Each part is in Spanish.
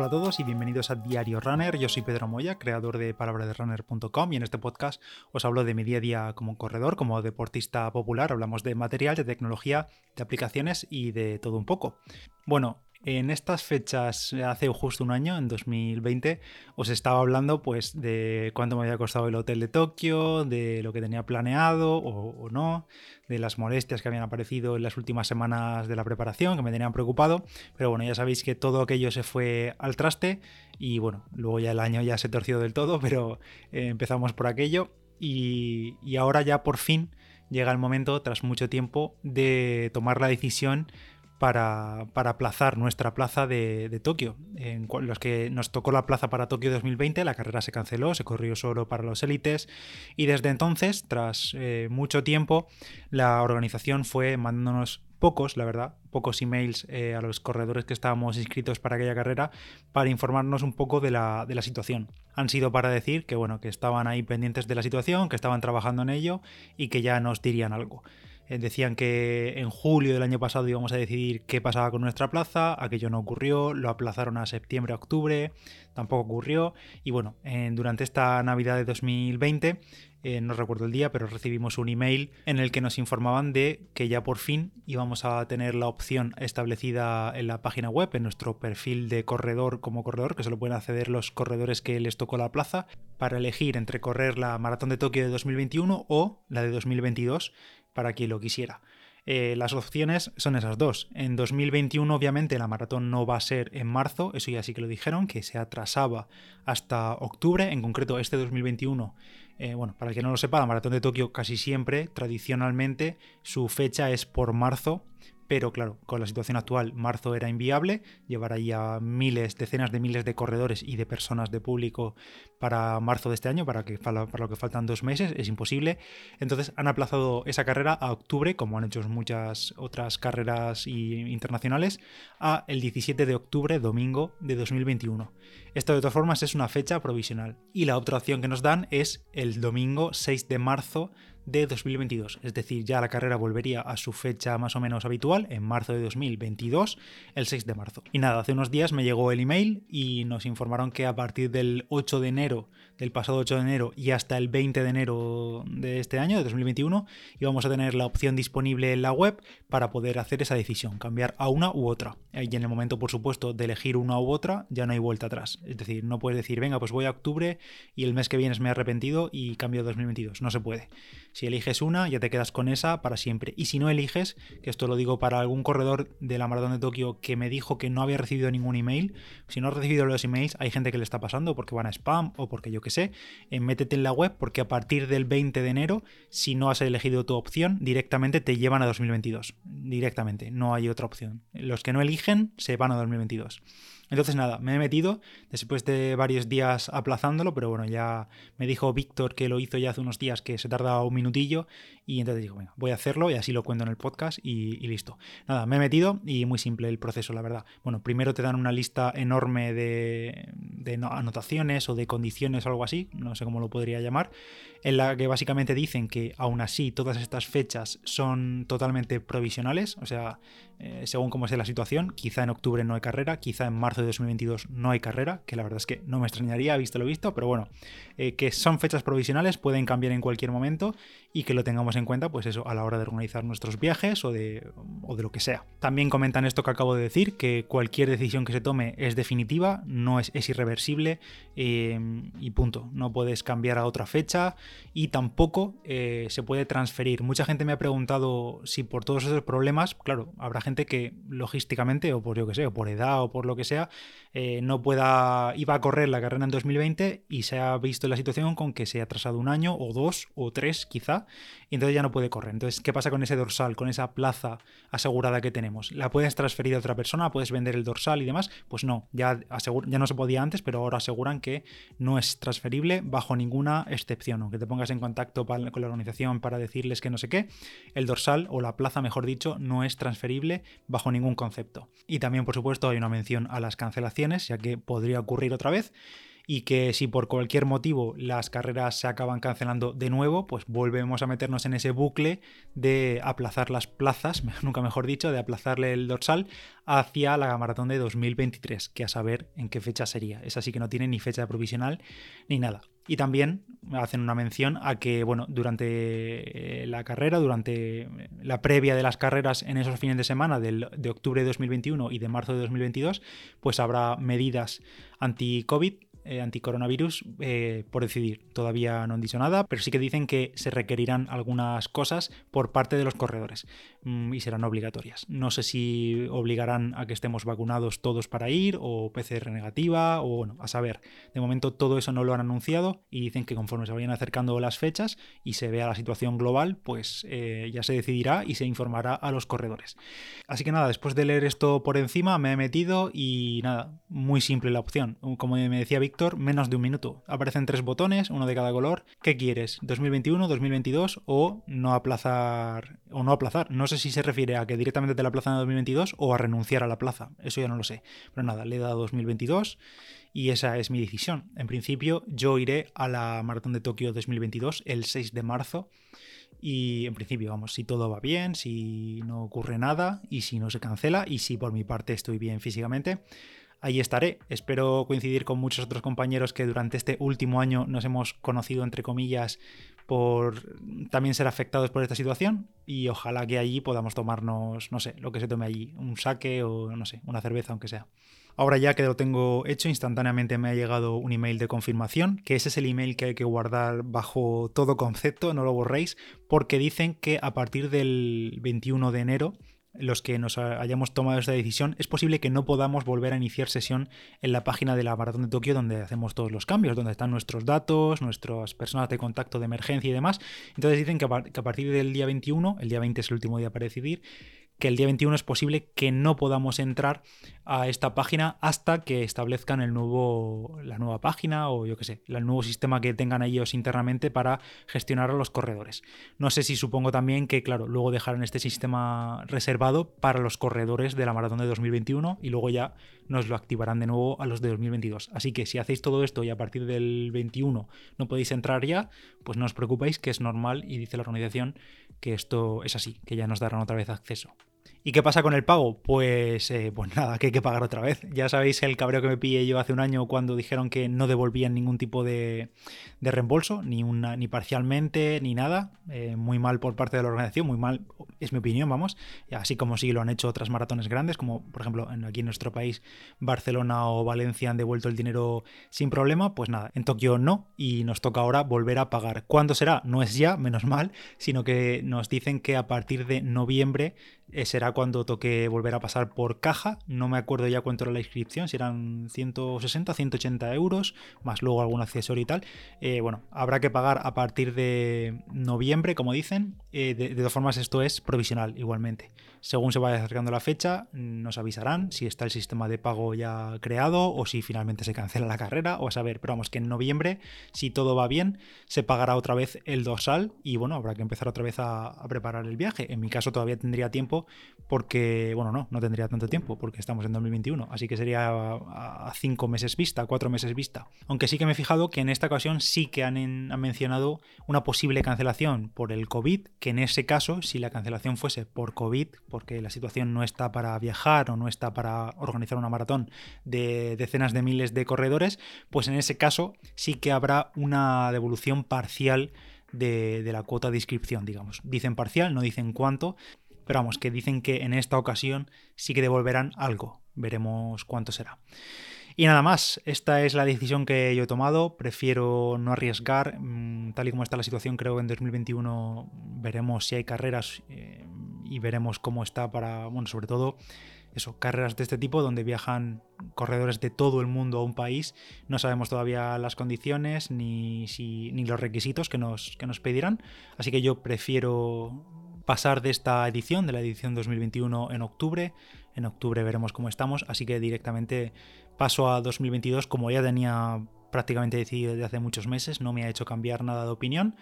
Hola a todos y bienvenidos a Diario Runner. Yo soy Pedro Moya, creador de palabraderunner.com y en este podcast os hablo de mi día a día como corredor, como deportista popular. Hablamos de material, de tecnología, de aplicaciones y de todo un poco. Bueno, en estas fechas, hace justo un año, en 2020, os estaba hablando pues de cuánto me había costado el hotel de Tokio, de lo que tenía planeado o, no, de las molestias que habían aparecido en las últimas semanas de la preparación, que me tenían preocupado. Pero bueno, ya sabéis que todo aquello se fue al traste y bueno, luego ya el año ya se torció del todo, pero eh, empezamos por aquello y, y ahora ya por fin llega el momento, tras mucho tiempo, de tomar la decisión para, aplazar nuestra plaza de, Tokio. En los que nos tocó la plaza para Tokio 2020, la carrera se canceló, se corrió solo para los élites y desde entonces, tras eh, mucho tiempo, la organización fue mandándonos pocos, la verdad, pocos emails eh, a los corredores que estábamos inscritos para aquella carrera para informarnos un poco de la, de la, situación. Han sido para decir que bueno, que estaban ahí pendientes de la situación, que estaban trabajando en ello y que ya nos dirían algo. Eh, decían que en julio del año pasado íbamos a decidir qué pasaba con nuestra plaza, aquello no ocurrió, lo aplazaron a septiembre, octubre, tampoco ocurrió. Y bueno, durante esta Navidad de 2020, eh, no recuerdo el día, pero recibimos un email en el que nos informaban de que ya por fin íbamos a tener la opción establecida en la página web, en nuestro perfil de corredor como corredor, que solo pueden acceder los corredores que les tocó la plaza, para elegir entre correr la Maratón de Tokio de 2021 o la de 2022 para quien lo quisiera. Eh, las opciones son esas dos. En 2021, obviamente, la maratón no va a ser en marzo, eso ya sí que lo dijeron, que se atrasaba hasta octubre. En concreto, este 2021, eh, bueno, para el que no lo sepa, la maratón de Tokio casi siempre, tradicionalmente, su fecha es por marzo, pero claro, con la situación actual, marzo era inviable, llevar ahí a miles, decenas de miles de corredores y de personas de público para marzo de este año, para, que, para lo que faltan dos meses, es imposible. Entonces han aplazado esa carrera a octubre, como han hecho muchas otras carreras internacionales, a el 17 de octubre, domingo de 2021. Esto de todas formas es una fecha provisional. Y la otra opción que nos dan es el domingo 6 de marzo de 2022. Es decir, ya la carrera volvería a su fecha más o menos habitual, en marzo de 2022, el 6 de marzo. Y nada, hace unos días me llegó el email y nos informaron que a partir del 8 de enero, del pasado 8 de enero y hasta el 20 de enero de este año, de 2021, íbamos a tener la opción disponible en la web para poder hacer esa decisión, cambiar a una u otra. Y en el momento, por supuesto, de elegir una u otra, ya no hay vuelta atrás. Es decir, no puedes decir, venga, pues voy a octubre y el mes que viene me he arrepentido y cambio a 2022. No se puede. Si eliges una, ya te quedas con esa para siempre. Y si no eliges, que esto lo digo para algún corredor de la maratón de Tokio que me dijo que no había recibido ningún email, si no has recibido los emails, hay gente que le está pasando porque van a spam o porque yo que sé, eh, métete en la web porque a partir del 20 de enero, si no has elegido tu opción, directamente te llevan a 2022. Directamente, no hay otra opción. Los que no eligen se van a 2022. Entonces nada, me he metido después de varios días aplazándolo, pero bueno, ya me dijo Víctor que lo hizo ya hace unos días que se tardaba un minutillo y entonces digo, venga, voy a hacerlo y así lo cuento en el podcast y, listo. Nada, me he metido y muy simple el proceso, la verdad. Bueno, primero te dan una lista enorme de, de anotaciones o de condiciones o algo así, no sé cómo lo podría llamar, en la que básicamente dicen que aún así todas estas fechas son totalmente provisionales, o sea, eh, según cómo esté la situación. Quizá en octubre no hay carrera, quizá en marzo de 2022 no hay carrera, que la verdad es que no me extrañaría, visto lo visto, pero bueno, eh, que son fechas provisionales, pueden cambiar en cualquier momento y que lo tengamos en cuenta, pues eso, a la hora de organizar nuestros viajes o de, o de lo que sea. También comentan esto que acabo de decir, que cualquier decisión que se tome es definitiva, no es, es irreversible eh, y punto. No puedes cambiar a otra fecha y tampoco se puede transferir. Mucha gente me ha preguntado si por todos esos problemas, claro, habrá gente que logísticamente, o por yo que sé, o por edad o por lo que sea, eh, no pueda, iba a correr la carrera en 2020 y se ha visto la situación con que se ha atrasado un año o dos o tres quizá, entonces ya no puede correr. Entonces, ¿qué pasa con ese dorsal, con esa plaza asegurada que tenemos? ¿La puedes transferir a otra persona? ¿Puedes vender el dorsal y demás? Pues no, ya, ya no se podía antes, pero ahora aseguran que no es transferible bajo ninguna excepción, aunque te pongas en contacto con la organización para decirles que no sé qué, el dorsal o la plaza, mejor dicho, no es transferible bajo ningún concepto. Y también, por supuesto, hay una mención a las cancelaciones, ya que podría ocurrir otra vez. Y que si por cualquier motivo las carreras se acaban cancelando de nuevo, pues volvemos a meternos en ese bucle de aplazar las plazas, nunca mejor dicho, de aplazarle el dorsal hacia la maratón de 2023, que a saber en qué fecha sería. Esa sí que no tiene ni fecha provisional ni nada. Y también hacen una mención a que, bueno, durante eh, la carrera, durante la previa de las carreras en esos fines de semana de octubre de 2021 y de marzo de 2022, pues habrá medidas anti-COVID eh, anticoronavirus eh, por decidir. Todavía no han dicho nada, pero sí que dicen que se requerirán algunas cosas por parte de los corredores mm, y serán obligatorias. No sé si obligarán a que estemos vacunados todos para ir o PCR negativa o bueno, a saber. De momento todo eso no lo han anunciado y dicen que conforme se vayan acercando las fechas y se vea la situación global, pues eh, ya se decidirá y se informará a los corredores. Así que nada, después de leer esto por encima me he metido y nada, muy simple la opción. Como me decía Menos de un minuto. Aparecen tres botones, uno de cada color. ¿Qué quieres? ¿2021, 2022 o no aplazar? O no aplazar. No sé si se refiere a que directamente te la aplazan a 2022 o a renunciar a la plaza. Eso ya no lo sé. Pero nada, le he dado 2022 y esa es mi decisión. En principio, yo iré a la Maratón de Tokio 2022 el 6 de marzo. Y en principio, vamos, si todo va bien, si no ocurre nada y si no se cancela y si por mi parte estoy bien físicamente, ahí estaré. Espero coincidir con muchos otros compañeros que durante este último año nos hemos conocido, entre comillas, por también ser afectados por esta situación y ojalá que allí podamos tomarnos, no sé, lo que se tome allí, un saque o, no sé, una cerveza, aunque sea. Ahora ya que lo tengo hecho, instantáneamente me ha llegado un email de confirmación, que ese es el email que hay que guardar bajo todo concepto, no lo borréis, porque dicen que a partir del 21 de enero los que nos hayamos tomado esta decisión, es posible que no podamos volver a iniciar sesión en la página de la Maratón de Tokio donde hacemos todos los cambios, donde están nuestros datos, nuestras personas de contacto de emergencia y demás. Entonces dicen que a, partir del día 21, el día 20 es el último día para decidir, que el día 21 es posible que no podamos entrar a esta página hasta que establezcan el nuevo, la nueva página o yo qué sé, el nuevo sistema que tengan ellos internamente para gestionar a los corredores. No sé si supongo también que, claro, luego dejarán este sistema reservado para los corredores de la maratón de 2021 y luego ya nos lo activarán de nuevo a los de 2022. Así que si hacéis todo esto y a partir del 21 no podéis entrar ya, pues no os preocupéis que es normal y dice la organización que esto es así, que ya nos darán otra vez acceso. ¿Y qué pasa con el pago? Pues, eh, pues nada, que hay que pagar otra vez. Ya sabéis el cabreo que me pillé yo hace un año cuando dijeron que no devolvían ningún tipo de, reembolso, ni, una, ni parcialmente, ni nada. Eh, muy mal por parte de la organización, muy mal, es mi opinión, vamos. Así como sí lo han hecho otras maratones grandes, como por ejemplo aquí en nuestro país, Barcelona o Valencia han devuelto el dinero sin problema. Pues nada, en Tokio no, y nos toca ahora volver a pagar. ¿Cuándo será? No es ya, menos mal, sino que nos dicen que a partir de noviembre eh, cuando toque volver a pasar por caja. No me acuerdo ya cuánto era la inscripción, si eran 160, 180 euros, más luego algún accesorio y tal. Eh, bueno, habrá que pagar a partir de noviembre, como dicen. Eh, de, de, todas formas, esto es provisional igualmente. Según se vaya acercando la fecha, nos avisarán si está el sistema de pago ya creado o si finalmente se cancela la carrera o a saber. Pero vamos, que en noviembre, si todo va bien, se pagará otra vez el dorsal y bueno, habrá que empezar otra vez a preparar el viaje. En mi caso todavía tendría tiempo porque, bueno, no, no tendría tanto tiempo porque estamos en 2021, así que sería a, cinco meses vista, cuatro meses vista. Aunque sí que me he fijado que en esta ocasión sí que han, han mencionado una posible cancelación por el COVID, que en ese caso, si la cancelación fuese por COVID, porque la situación no está para viajar o no está para organizar una maratón de decenas de miles de corredores, pues en ese caso sí que habrá una devolución parcial de, de, la cuota de inscripción, digamos. Dicen parcial, no dicen cuánto, pero vamos, que dicen que en esta ocasión sí que devolverán algo. Veremos cuánto será. Y nada más, esta es la decisión que yo he tomado. Prefiero no arriesgar. Mm, tal y como está la situación, creo que en 2021 veremos si hay carreras eh, y veremos cómo está para, bueno, sobre todo eso, carreras de este tipo donde viajan corredores de todo el mundo a un país. No sabemos todavía las condiciones ni, si, ni los requisitos que nos, que nos pedirán. Así que yo prefiero pasar de esta edición, de la edición 2021 en octubre. En octubre veremos cómo estamos, así que directamente paso a 2022 como ya tenía prácticamente decidido desde hace muchos meses, no me ha hecho cambiar nada de opinión.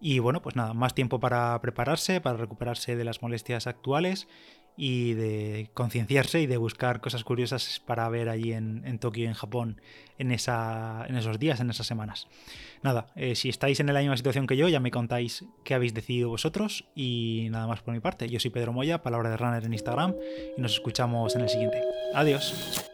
Y bueno, pues nada, más tiempo para prepararse, para recuperarse de las molestias actuales y de concienciarse y de buscar cosas curiosas para ver allí en, Tokio y en Japón en, esa, en esos días, en esas semanas. Nada, eh, si estáis en la misma situación que yo, ya me contáis qué habéis decidido vosotros y nada más por mi parte. Yo soy Pedro Moya, palabra de runner en Instagram y nos escuchamos en el siguiente. Adiós.